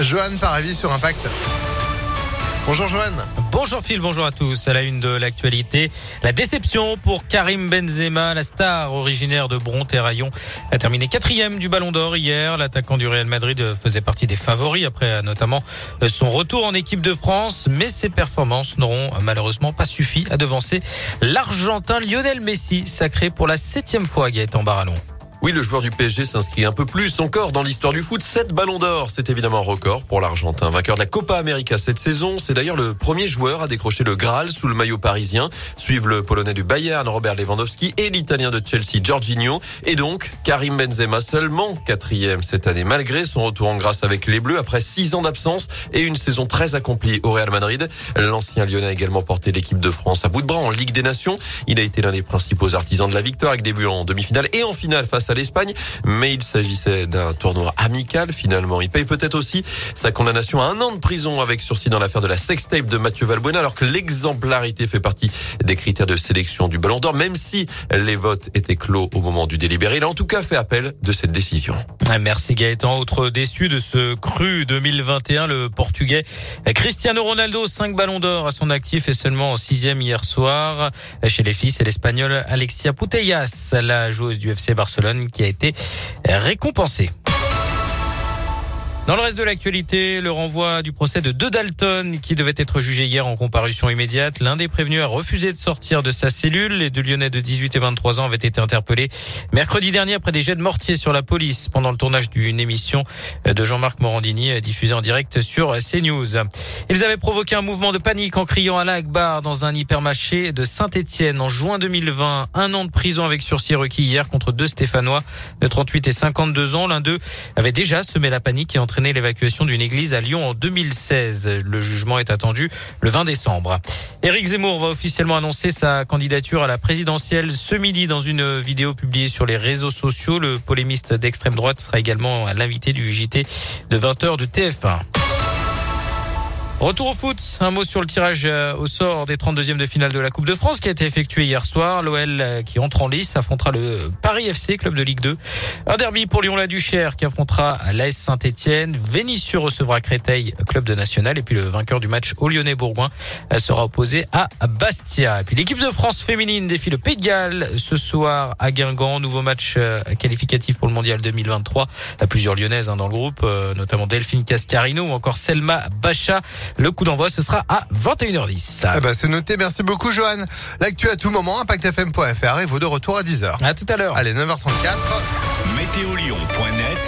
Johan Paravis sur Impact. Bonjour Johan. Bonjour Phil, bonjour à tous. À la une de l'actualité, la déception pour Karim Benzema, la star originaire de Bron-Terraillon, a terminé quatrième du Ballon d'Or hier. L'attaquant du Real Madrid faisait partie des favoris après notamment son retour en équipe de France, mais ses performances n'auront malheureusement pas suffi à devancer l'Argentin Lionel Messi, sacré pour la septième fois Gaëtan Barallon. Oui, le joueur du PSG s'inscrit un peu plus encore dans l'histoire du foot. 7 ballons d'or, c'est évidemment un record pour l'Argentin. Vainqueur de la Copa América cette saison, c'est d'ailleurs le premier joueur à décrocher le Graal sous le maillot parisien. Suivent le Polonais du Bayern, Robert Lewandowski, et l'Italien de Chelsea, Jorginho. Et donc, Karim Benzema seulement quatrième cette année, malgré son retour en grâce avec les Bleus après six ans d'absence et une saison très accomplie au Real Madrid. L'ancien Lyonnais a également porté l'équipe de France à bout de bras en Ligue des Nations. Il a été l'un des principaux artisans de la victoire avec des buts en demi-finale et en finale face à l'Espagne, mais il s'agissait d'un tournoi amical finalement. Il paye peut-être aussi sa condamnation à un an de prison avec sursis dans l'affaire de la sextape de Mathieu Valbuena, alors que l'exemplarité fait partie des critères de sélection du Ballon d'Or, même si les votes étaient clos au moment du délibéré. Il a en tout cas fait appel de cette décision. Merci Gaëtan. Autre déçu de ce cru 2021, le Portugais Cristiano Ronaldo, 5 ballons d'or à son actif et seulement en sixième hier soir. Chez les filles, c'est l'Espagnol Alexia Putellas, la joueuse du FC Barcelone, qui a été récompensée. Dans le reste de l'actualité, le renvoi du procès de deux Dalton qui devait être jugé hier en comparution immédiate. L'un des prévenus a refusé de sortir de sa cellule. Les deux Lyonnais de 18 et 23 ans avaient été interpellés mercredi dernier après des jets de mortier sur la police pendant le tournage d'une émission de Jean-Marc Morandini diffusée en direct sur CNews. Ils avaient provoqué un mouvement de panique en criant à la Akbar dans un hypermarché de Saint-Etienne en juin 2020. Un an de prison avec sursis requis hier contre deux Stéphanois de 38 et 52 ans. L'un d'eux avait déjà semé la panique et entraîné l'évacuation d'une église à Lyon en 2016. Le jugement est attendu le 20 décembre. Éric Zemmour va officiellement annoncer sa candidature à la présidentielle ce midi dans une vidéo publiée sur les réseaux sociaux. Le polémiste d'extrême droite sera également l'invité du JT de 20h de TF1. Retour au foot, un mot sur le tirage euh, au sort des 32e de finale de la Coupe de France qui a été effectué hier soir. L'OL euh, qui entre en lice affrontera le Paris FC, club de Ligue 2. Un derby pour Lyon-la-Duchère qui affrontera l'AS Saint-Etienne. Vénissieux recevra Créteil, club de National. Et puis le vainqueur du match au Lyonnais-Bourgoin euh, sera opposé à Bastia. Et puis l'équipe de France féminine défie le Pays de Galles ce soir à Guingamp. Nouveau match qualificatif pour le Mondial 2023. Plusieurs Lyonnaises hein, dans le groupe, notamment Delphine Cascarino ou encore Selma Bacha. Le coup d'envoi, ce sera à 21h10. Eh ben, c'est noté. Merci beaucoup, Johan. L'actu à tout moment, impactfm.fr et vous de retour à 10h. À tout à l'heure. Allez, 9h34. Météolion.net